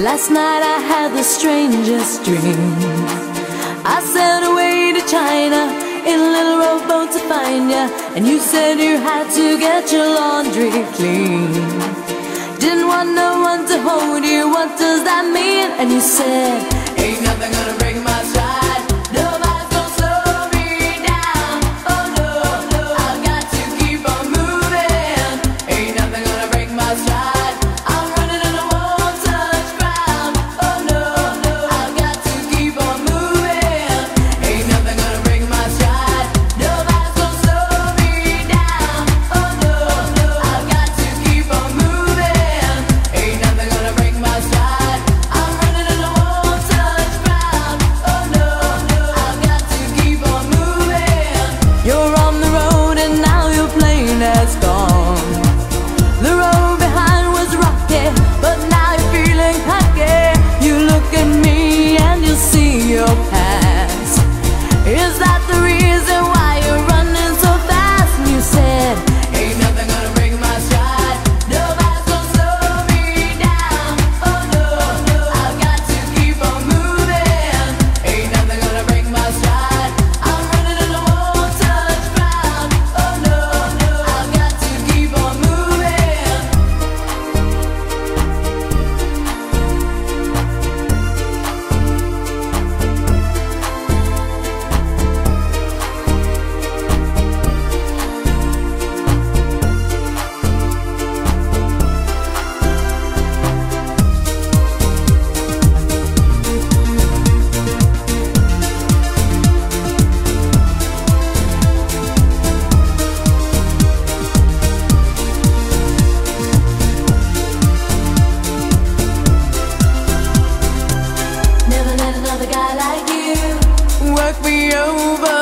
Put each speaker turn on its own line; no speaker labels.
Last night I had the strangest dream. I sailed away to China in a little rowboat to find ya, and you said you had to get your laundry clean. Didn't want no one to hold you, what does that mean? And you said,
Ain't nothing gonna break my stride. fuck me over.